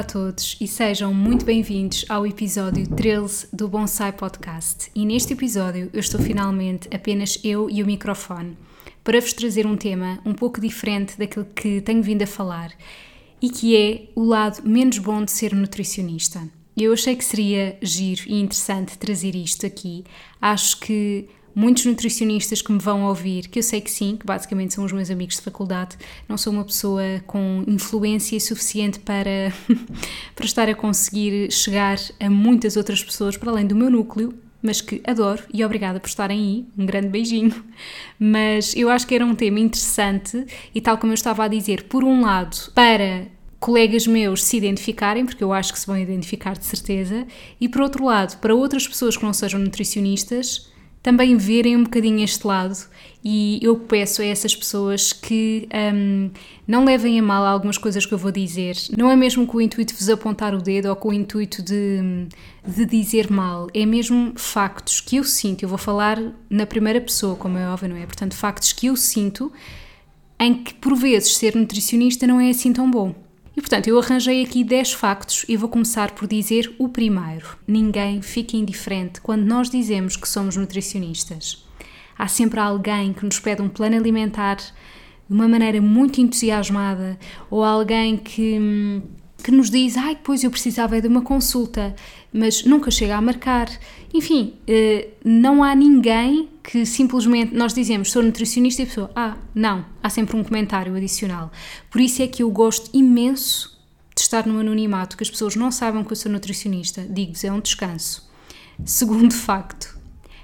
Olá a todos e sejam muito bem-vindos ao episódio 13 do Bonsai Podcast. E neste episódio eu estou finalmente apenas eu e o microfone para vos trazer um tema um pouco diferente daquilo que tenho vindo a falar e que é o lado menos bom de ser nutricionista. Eu achei que seria giro e interessante trazer isto aqui. Acho que muitos nutricionistas que me vão ouvir, que eu sei que sim, que basicamente são os meus amigos de faculdade, não sou uma pessoa com influência suficiente para, para estar a conseguir chegar a muitas outras pessoas para além do meu núcleo, mas que adoro e obrigada por estarem aí. Um grande beijinho. Mas eu acho que era um tema interessante e, tal como eu estava a dizer, por um lado, para colegas meus se identificarem, porque eu acho que se vão identificar de certeza, e por outro lado, para outras pessoas que não sejam nutricionistas também verem um bocadinho este lado e eu peço a essas pessoas que um, não levem a mal algumas coisas que eu vou dizer. Não é mesmo com o intuito de vos apontar o dedo ou com o intuito de, de dizer mal, é mesmo factos que eu sinto. Eu vou falar na primeira pessoa, como é óbvio, não é? Portanto, factos que eu sinto em que por vezes ser nutricionista não é assim tão bom. E portanto, eu arranjei aqui 10 factos e vou começar por dizer o primeiro. Ninguém fica indiferente quando nós dizemos que somos nutricionistas. Há sempre alguém que nos pede um plano alimentar de uma maneira muito entusiasmada ou alguém que que nos diz, ai, depois eu precisava de uma consulta, mas nunca chega a marcar. Enfim, eh, não há ninguém que simplesmente nós dizemos sou nutricionista e a pessoa, ah, não, há sempre um comentário adicional. Por isso é que eu gosto imenso de estar no anonimato, que as pessoas não saibam que eu sou nutricionista. Digo-vos, é um descanso. Segundo facto,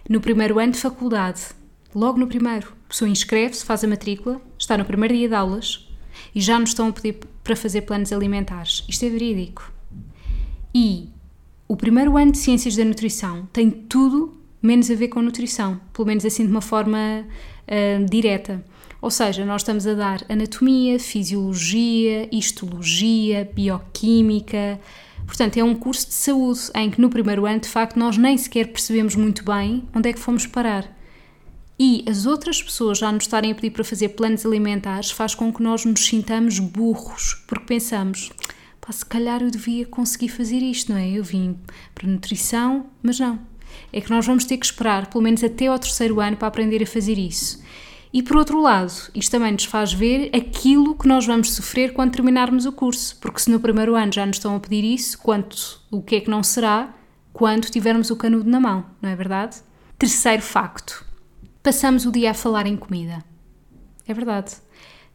no primeiro ano de faculdade, logo no primeiro, a pessoa inscreve-se, faz a matrícula, está no primeiro dia de aulas, e já nos estão a pedir para fazer planos alimentares. Isto é verídico. E o primeiro ano de Ciências da Nutrição tem tudo menos a ver com nutrição, pelo menos assim de uma forma uh, direta. Ou seja, nós estamos a dar anatomia, fisiologia, histologia, bioquímica. Portanto, é um curso de saúde em que no primeiro ano, de facto, nós nem sequer percebemos muito bem onde é que fomos parar e as outras pessoas já nos estarem a pedir para fazer planos alimentares faz com que nós nos sintamos burros, porque pensamos, pá, se calhar eu devia conseguir fazer isto, não é? Eu vim para nutrição, mas não. É que nós vamos ter que esperar pelo menos até ao terceiro ano para aprender a fazer isso. E por outro lado, isto também nos faz ver aquilo que nós vamos sofrer quando terminarmos o curso, porque se no primeiro ano já nos estão a pedir isso, quanto o que é que não será quando tivermos o canudo na mão, não é verdade? Terceiro facto passamos o dia a falar em comida. É verdade.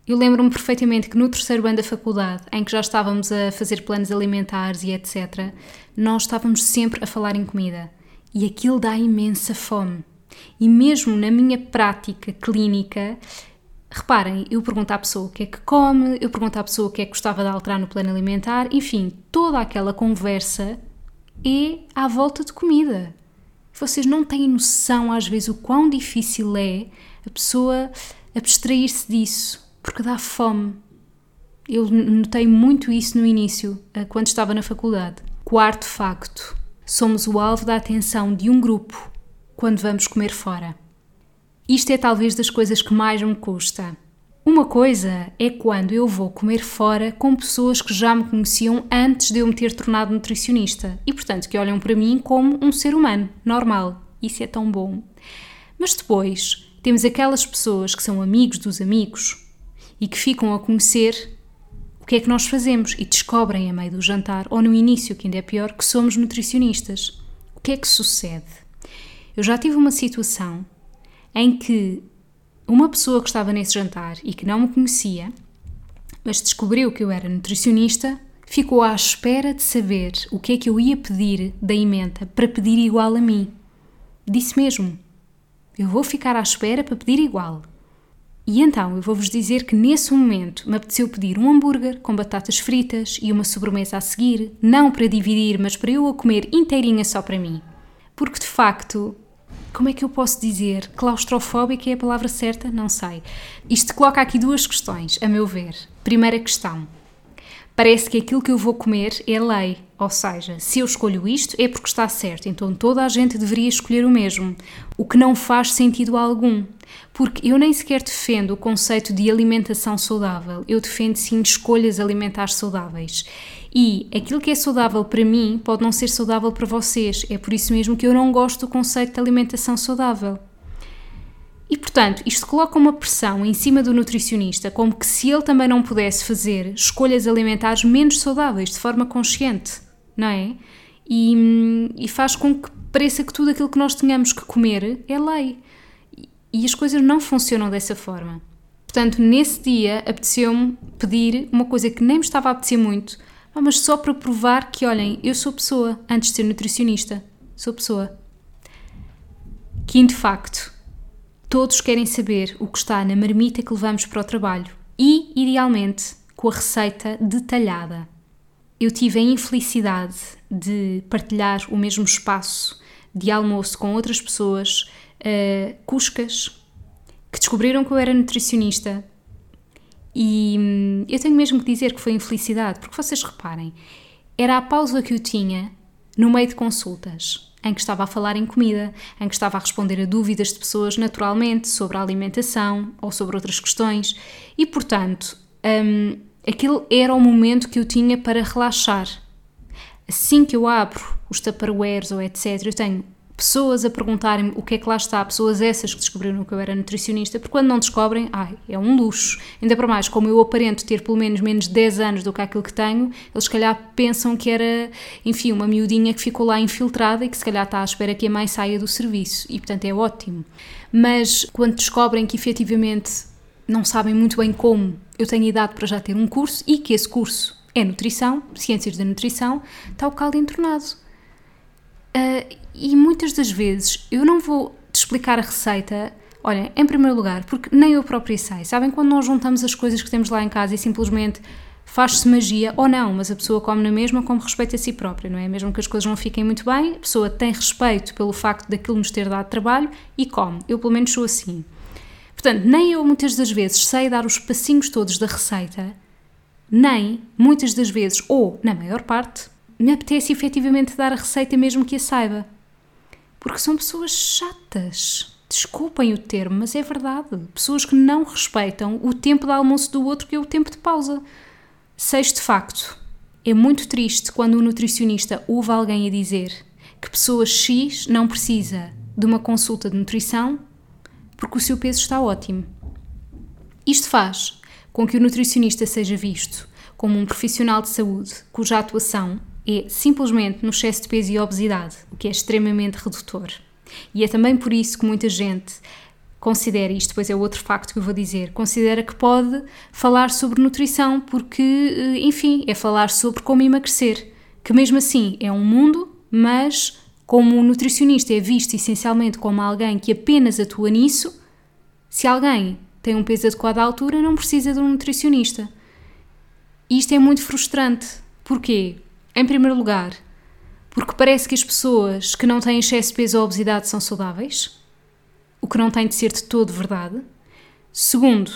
Eu lembro-me perfeitamente que no terceiro ano da faculdade, em que já estávamos a fazer planos alimentares e etc., nós estávamos sempre a falar em comida. E aquilo dá imensa fome. E mesmo na minha prática clínica, reparem, eu pergunto à pessoa o que é que come, eu pergunto à pessoa o que é que gostava de alterar no plano alimentar, enfim, toda aquela conversa é à volta de comida. Vocês não têm noção, às vezes, o quão difícil é a pessoa abstrair-se disso, porque dá fome. Eu notei muito isso no início, eh, quando estava na faculdade. Quarto facto: somos o alvo da atenção de um grupo quando vamos comer fora. Isto é talvez das coisas que mais me custa. Uma coisa é quando eu vou comer fora com pessoas que já me conheciam antes de eu me ter tornado nutricionista e, portanto, que olham para mim como um ser humano, normal. Isso é tão bom. Mas depois temos aquelas pessoas que são amigos dos amigos e que ficam a conhecer o que é que nós fazemos e descobrem a meio do jantar ou no início, que ainda é pior, que somos nutricionistas. O que é que sucede? Eu já tive uma situação em que uma pessoa que estava nesse jantar e que não me conhecia, mas descobriu que eu era nutricionista, ficou à espera de saber o que é que eu ia pedir da emenda para pedir igual a mim. Disse mesmo. eu vou ficar à espera para pedir igual. E então eu vou-vos dizer que nesse momento me apeteceu pedir um hambúrguer com batatas fritas e uma sobremesa a seguir, não para dividir, mas para eu a comer inteirinha só para mim. Porque de facto, como é que eu posso dizer? Claustrofóbica é a palavra certa? Não sei. Isto coloca aqui duas questões, a meu ver. Primeira questão parece que aquilo que eu vou comer é lei. Ou seja, se eu escolho isto é porque está certo, então toda a gente deveria escolher o mesmo, o que não faz sentido algum. Porque eu nem sequer defendo o conceito de alimentação saudável, eu defendo sim escolhas alimentares saudáveis. E aquilo que é saudável para mim pode não ser saudável para vocês, é por isso mesmo que eu não gosto do conceito de alimentação saudável. E portanto, isto coloca uma pressão em cima do nutricionista, como que se ele também não pudesse fazer escolhas alimentares menos saudáveis de forma consciente, não é? E, e faz com que pareça que tudo aquilo que nós tenhamos que comer é lei. E as coisas não funcionam dessa forma. Portanto, nesse dia apeteceu-me pedir uma coisa que nem me estava a apetecer muito, mas só para provar que, olhem, eu sou pessoa antes de ser nutricionista. Sou pessoa. Quinto facto Todos querem saber o que está na marmita que levamos para o trabalho e, idealmente, com a receita detalhada. Eu tive a infelicidade de partilhar o mesmo espaço de almoço com outras pessoas, uh, cuscas, que descobriram que eu era nutricionista. E hum, eu tenho mesmo que dizer que foi infelicidade, porque vocês reparem, era a pausa que eu tinha no meio de consultas em que estava a falar em comida, em que estava a responder a dúvidas de pessoas naturalmente sobre a alimentação ou sobre outras questões, e portanto, um, aquele era o momento que eu tinha para relaxar. Assim que eu abro os tupperwares ou etc., eu tenho pessoas a perguntarem-me o que é que lá está, pessoas essas que descobriram que eu era nutricionista, porque quando não descobrem, ai, é um luxo. Ainda para mais, como eu aparento ter pelo menos menos de 10 anos do que aquilo que tenho, eles se calhar pensam que era, enfim, uma miudinha que ficou lá infiltrada e que se calhar está à espera que a mãe saia do serviço. E portanto é ótimo. Mas quando descobrem que efetivamente não sabem muito bem como eu tenho idade para já ter um curso e que esse curso é nutrição, ciências da nutrição, está o caldo entornado. Uh, e muitas das vezes eu não vou te explicar a receita, olha, em primeiro lugar, porque nem eu própria sei. Sabem quando nós juntamos as coisas que temos lá em casa e simplesmente faz-se magia ou não, mas a pessoa come na mesma com respeito a si própria, não é? Mesmo que as coisas não fiquem muito bem, a pessoa tem respeito pelo facto daquilo nos ter dado trabalho e come. Eu pelo menos sou assim. Portanto, nem eu muitas das vezes sei dar os passinhos todos da receita, nem muitas das vezes, ou na maior parte, me apetece efetivamente dar a receita mesmo que a saiba. Porque são pessoas chatas. Desculpem o termo, mas é verdade. Pessoas que não respeitam o tempo de almoço do outro, que é o tempo de pausa. Sexto facto. É muito triste quando um nutricionista ouve alguém a dizer que pessoa X não precisa de uma consulta de nutrição porque o seu peso está ótimo. Isto faz com que o nutricionista seja visto como um profissional de saúde cuja atuação é simplesmente no excesso de peso e obesidade, o que é extremamente redutor. E é também por isso que muita gente considera, isto depois é outro facto que eu vou dizer, considera que pode falar sobre nutrição, porque, eh, enfim, é falar sobre como emagrecer, que mesmo assim é um mundo, mas como o nutricionista é visto essencialmente como alguém que apenas atua nisso, se alguém tem um peso adequado à altura, não precisa de um nutricionista. E isto é muito frustrante. Porquê? Em primeiro lugar, porque parece que as pessoas que não têm excesso de peso ou obesidade são saudáveis, o que não tem de ser de todo verdade. Segundo,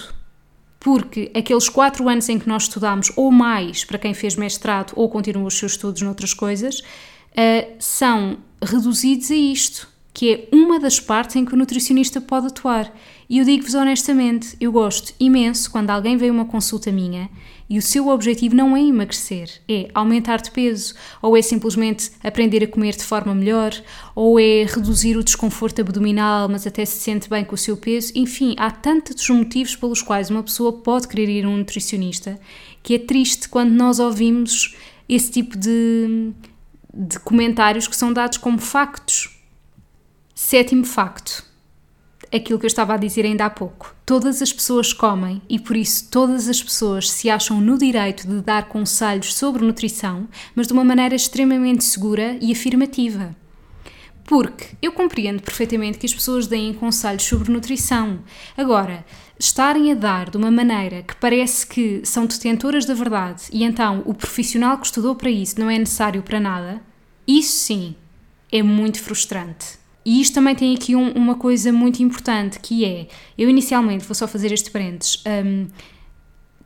porque aqueles quatro anos em que nós estudamos, ou mais para quem fez mestrado ou continua os seus estudos noutras coisas, uh, são reduzidos a isto, que é uma das partes em que o nutricionista pode atuar. E eu digo-vos honestamente, eu gosto imenso quando alguém vem uma consulta minha e o seu objetivo não é emagrecer, é aumentar de peso, ou é simplesmente aprender a comer de forma melhor, ou é reduzir o desconforto abdominal, mas até se sente bem com o seu peso. Enfim, há tantos motivos pelos quais uma pessoa pode querer ir a um nutricionista que é triste quando nós ouvimos esse tipo de, de comentários que são dados como factos. Sétimo facto aquilo que eu estava a dizer ainda há pouco. Todas as pessoas comem e por isso todas as pessoas se acham no direito de dar conselhos sobre nutrição, mas de uma maneira extremamente segura e afirmativa. Porque eu compreendo perfeitamente que as pessoas deem conselhos sobre nutrição. Agora, estarem a dar de uma maneira que parece que são detentoras da verdade e então o profissional que estudou para isso não é necessário para nada, isso sim é muito frustrante. E isto também tem aqui um, uma coisa muito importante que é, eu inicialmente, vou só fazer este parênteses, um,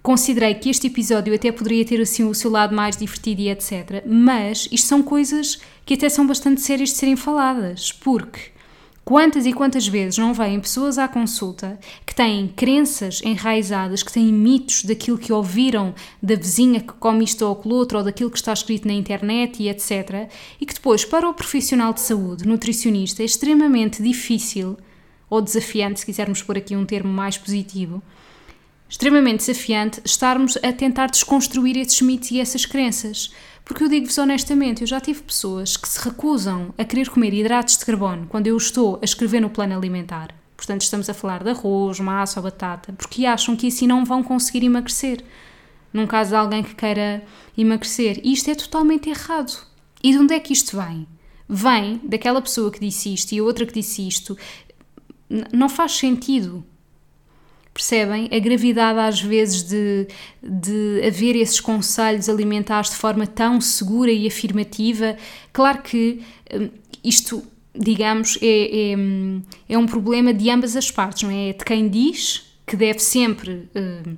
considerei que este episódio até poderia ter assim o seu lado mais divertido e etc. Mas isto são coisas que até são bastante sérias de serem faladas, porque quantas e quantas vezes não vêm pessoas à consulta que têm crenças enraizadas, que têm mitos daquilo que ouviram da vizinha que come isto ou aquilo outro, ou daquilo que está escrito na internet e etc. E que depois, para o profissional de saúde, nutricionista, é extremamente difícil ou desafiante, se quisermos pôr aqui um termo mais positivo, extremamente desafiante estarmos a tentar desconstruir esses mitos e essas crenças. Porque eu digo-vos honestamente, eu já tive pessoas que se recusam a querer comer hidratos de carbono quando eu estou a escrever no plano alimentar. Portanto, estamos a falar de arroz, massa ou batata, porque acham que assim não vão conseguir emagrecer. Num caso de alguém que queira emagrecer. E isto é totalmente errado. E de onde é que isto vem? Vem daquela pessoa que disse isto e outra que disse isto. Não faz sentido. Percebem? A gravidade, às vezes, de, de haver esses conselhos alimentares de forma tão segura e afirmativa. Claro que hum, isto, digamos, é, é, é um problema de ambas as partes, não é? é de quem diz que deve sempre. Hum,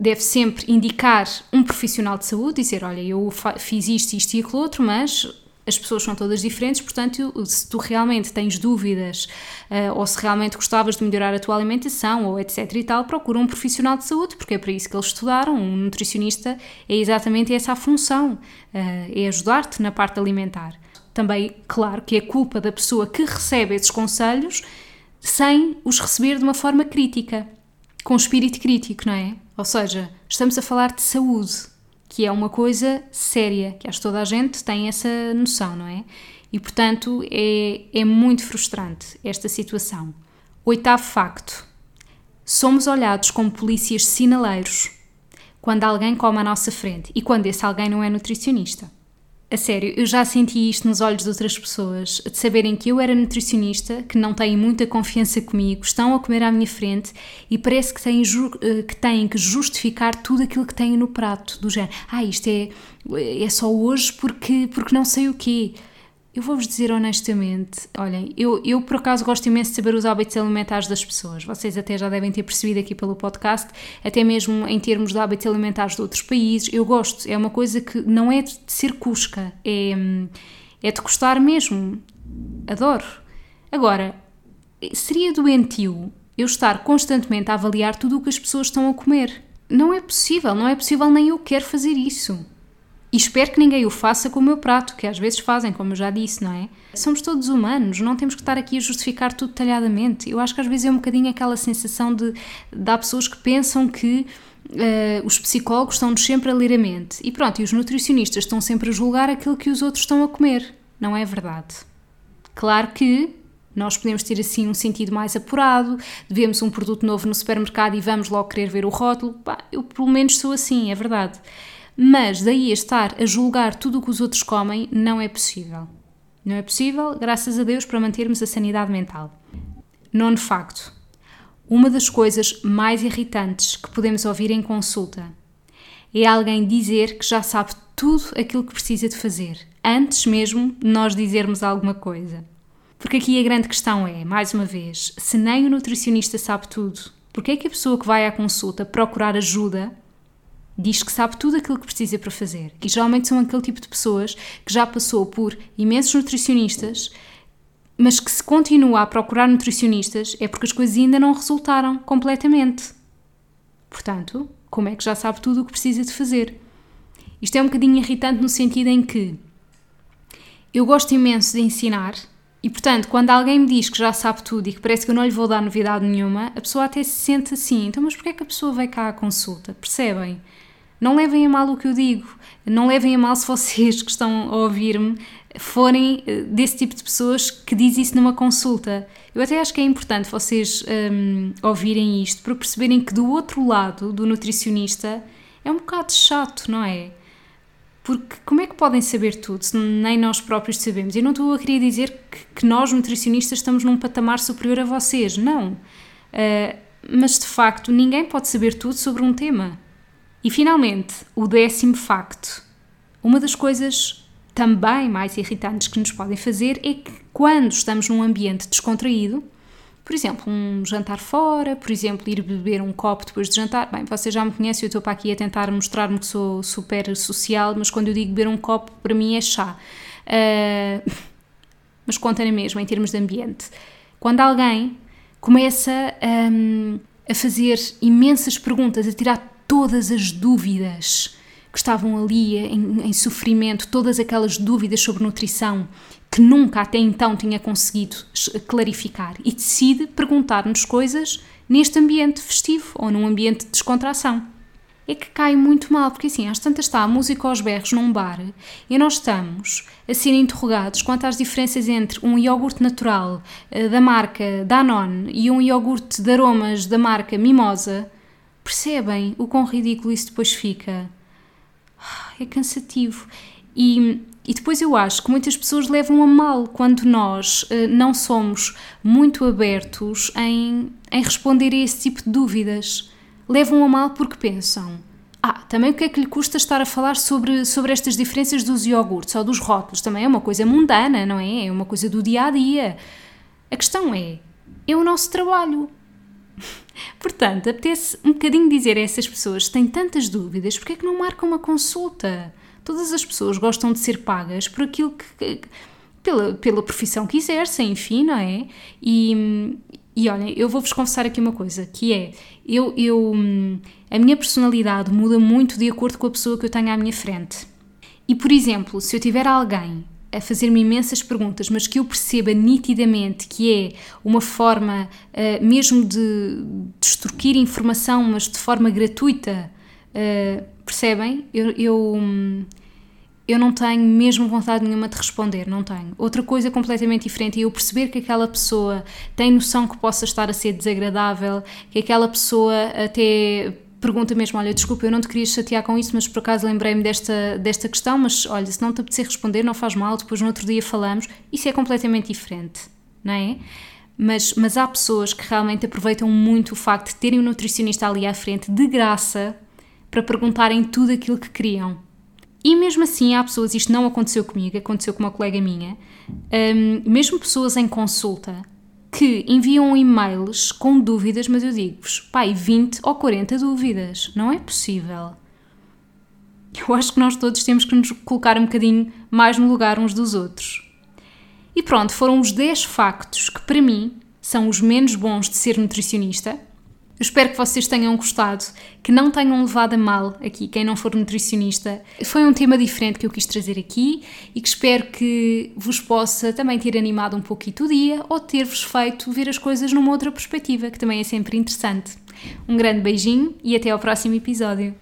deve sempre indicar um profissional de saúde, dizer, olha, eu fiz isto, isto e aquilo outro, mas as pessoas são todas diferentes, portanto, se tu realmente tens dúvidas uh, ou se realmente gostavas de melhorar a tua alimentação ou etc e tal, procura um profissional de saúde, porque é para isso que eles estudaram. Um nutricionista é exatamente essa a função, uh, é ajudar-te na parte alimentar. Também, claro, que é culpa da pessoa que recebe esses conselhos sem os receber de uma forma crítica, com espírito crítico, não é? Ou seja, estamos a falar de saúde, que é uma coisa séria, que acho que toda a gente tem essa noção, não é? E portanto é, é muito frustrante esta situação. Oitavo facto: somos olhados como polícias sinaleiros quando alguém come à nossa frente e quando esse alguém não é nutricionista. A sério, eu já senti isto nos olhos de outras pessoas, de saberem que eu era nutricionista, que não têm muita confiança comigo, estão a comer à minha frente e parece que têm, eh, que, têm que justificar tudo aquilo que têm no prato, do género, ah, isto é, é só hoje porque, porque não sei o quê. Eu vou-vos dizer honestamente, olhem, eu, eu por acaso gosto imenso de saber os hábitos alimentares das pessoas. Vocês até já devem ter percebido aqui pelo podcast, até mesmo em termos de hábitos alimentares de outros países. Eu gosto, é uma coisa que não é de ser cusca, é, é de gostar mesmo. Adoro. Agora, seria doentio eu estar constantemente a avaliar tudo o que as pessoas estão a comer. Não é possível, não é possível, nem eu quero fazer isso. E espero que ninguém o faça com o meu prato, que às vezes fazem, como eu já disse, não é? Somos todos humanos, não temos que estar aqui a justificar tudo detalhadamente. Eu acho que às vezes é um bocadinho aquela sensação de, de há pessoas que pensam que uh, os psicólogos estão-nos sempre a ler a mente. E pronto, e os nutricionistas estão sempre a julgar aquilo que os outros estão a comer. Não é verdade. Claro que nós podemos ter assim um sentido mais apurado, vemos um produto novo no supermercado e vamos logo querer ver o rótulo. Bah, eu pelo menos sou assim, é verdade. Mas daí a estar a julgar tudo o que os outros comem não é possível. Não é possível, graças a Deus, para mantermos a sanidade mental. Nono facto. Uma das coisas mais irritantes que podemos ouvir em consulta é alguém dizer que já sabe tudo aquilo que precisa de fazer, antes mesmo de nós dizermos alguma coisa. Porque aqui a grande questão é, mais uma vez, se nem o nutricionista sabe tudo, porque é que a pessoa que vai à consulta procurar ajuda diz que sabe tudo aquilo que precisa para fazer. E geralmente são aquele tipo de pessoas que já passou por imensos nutricionistas, mas que se continua a procurar nutricionistas é porque as coisas ainda não resultaram completamente. Portanto, como é que já sabe tudo o que precisa de fazer? Isto é um bocadinho irritante no sentido em que eu gosto imenso de ensinar e, portanto, quando alguém me diz que já sabe tudo e que parece que eu não lhe vou dar novidade nenhuma, a pessoa até se sente assim. Então, mas porquê é que a pessoa veio cá à consulta? Percebem? Não levem a mal o que eu digo, não levem a mal se vocês que estão a ouvir-me forem eh, desse tipo de pessoas que diz isso numa consulta. Eu até acho que é importante vocês um, ouvirem isto para perceberem que do outro lado do nutricionista é um bocado chato, não é? Porque como é que podem saber tudo se nem nós próprios sabemos? Eu não estou a querer dizer que, que nós, nutricionistas, estamos num patamar superior a vocês, não. Uh, mas de facto, ninguém pode saber tudo sobre um tema. E finalmente, o décimo facto. Uma das coisas também mais irritantes que nos podem fazer é que quando estamos num ambiente descontraído, por exemplo, um jantar fora, por exemplo, ir beber um copo depois de jantar. Bem, você já me conhece, eu estou para aqui a tentar mostrar-me que sou super social, mas quando eu digo beber um copo, para mim é chá. Uh, mas conta na mesma, em termos de ambiente. Quando alguém começa um, a fazer imensas perguntas, a tirar todas as dúvidas que estavam ali em, em, sofrimento, todas aquelas dúvidas sobre nutrição que nunca até então tinha conseguido clarificar e decide perguntar-nos coisas neste ambiente festivo ou num ambiente de descontração. É que cai muito mal, porque assim, às tantas está a música aos berros num bar e nós estamos a ser interrogados quanto às diferenças entre um iogurte natural uh, da marca Danone e um iogurte de aromas da marca Mimosa. Percebem o quão ridículo isso depois fica? Ah, é cansativo. E e depois eu acho que muitas pessoas levam a mal quando nós uh, não somos muito abertos em, em responder a esse tipo de dúvidas. Levam a mal porque pensam: ah, também o que é que lhe custa estar a falar sobre, sobre estas diferenças dos iogurtes ou dos rótulos? Também é uma coisa mundana, não é? É uma coisa do dia a dia. A questão é: é o nosso trabalho. Portanto, apetece um bocadinho dizer a essas pessoas que têm tantas dúvidas, porque é que não marcam uma consulta? Todas as pessoas gostam de ser pagas por aquilo que. pela, pela profissão que exercem, enfim, não é? E, e olhem, eu vou-vos confessar aqui uma coisa, que é, eu, eu, a minha personalidade muda muito de acordo com a pessoa que eu tenho à minha frente. E, por exemplo, se eu tiver alguém a fazer-me imensas perguntas, mas que eu perceba nitidamente que é uma forma uh, mesmo de, de extorquir informação, mas de forma gratuita, uh, Percebem? Eu, eu, eu não tenho mesmo vontade nenhuma de responder, não tenho. Outra coisa completamente diferente é eu perceber que aquela pessoa tem noção que possa estar a ser desagradável, que aquela pessoa até pergunta mesmo: Olha, desculpa, eu não te queria chatear com isso, mas por acaso lembrei-me desta, desta questão. Mas olha, se não te apetecer responder, não faz mal, depois no outro dia falamos. Isso é completamente diferente, não é? Mas, mas há pessoas que realmente aproveitam muito o facto de terem um nutricionista ali à frente de graça para perguntarem tudo aquilo que queriam. E mesmo assim, há pessoas, isto não aconteceu comigo, aconteceu com uma colega minha, um, mesmo pessoas em consulta que enviam e-mails com dúvidas, mas eu digo-vos, pai, 20 ou 40 dúvidas, não é possível. Eu acho que nós todos temos que nos colocar um bocadinho mais no lugar uns dos outros. E pronto, foram os 10 factos que para mim são os menos bons de ser nutricionista eu espero que vocês tenham gostado, que não tenham levado a mal aqui, quem não for nutricionista. Foi um tema diferente que eu quis trazer aqui e que espero que vos possa também ter animado um pouquinho o dia ou ter-vos feito ver as coisas numa outra perspectiva, que também é sempre interessante. Um grande beijinho e até ao próximo episódio.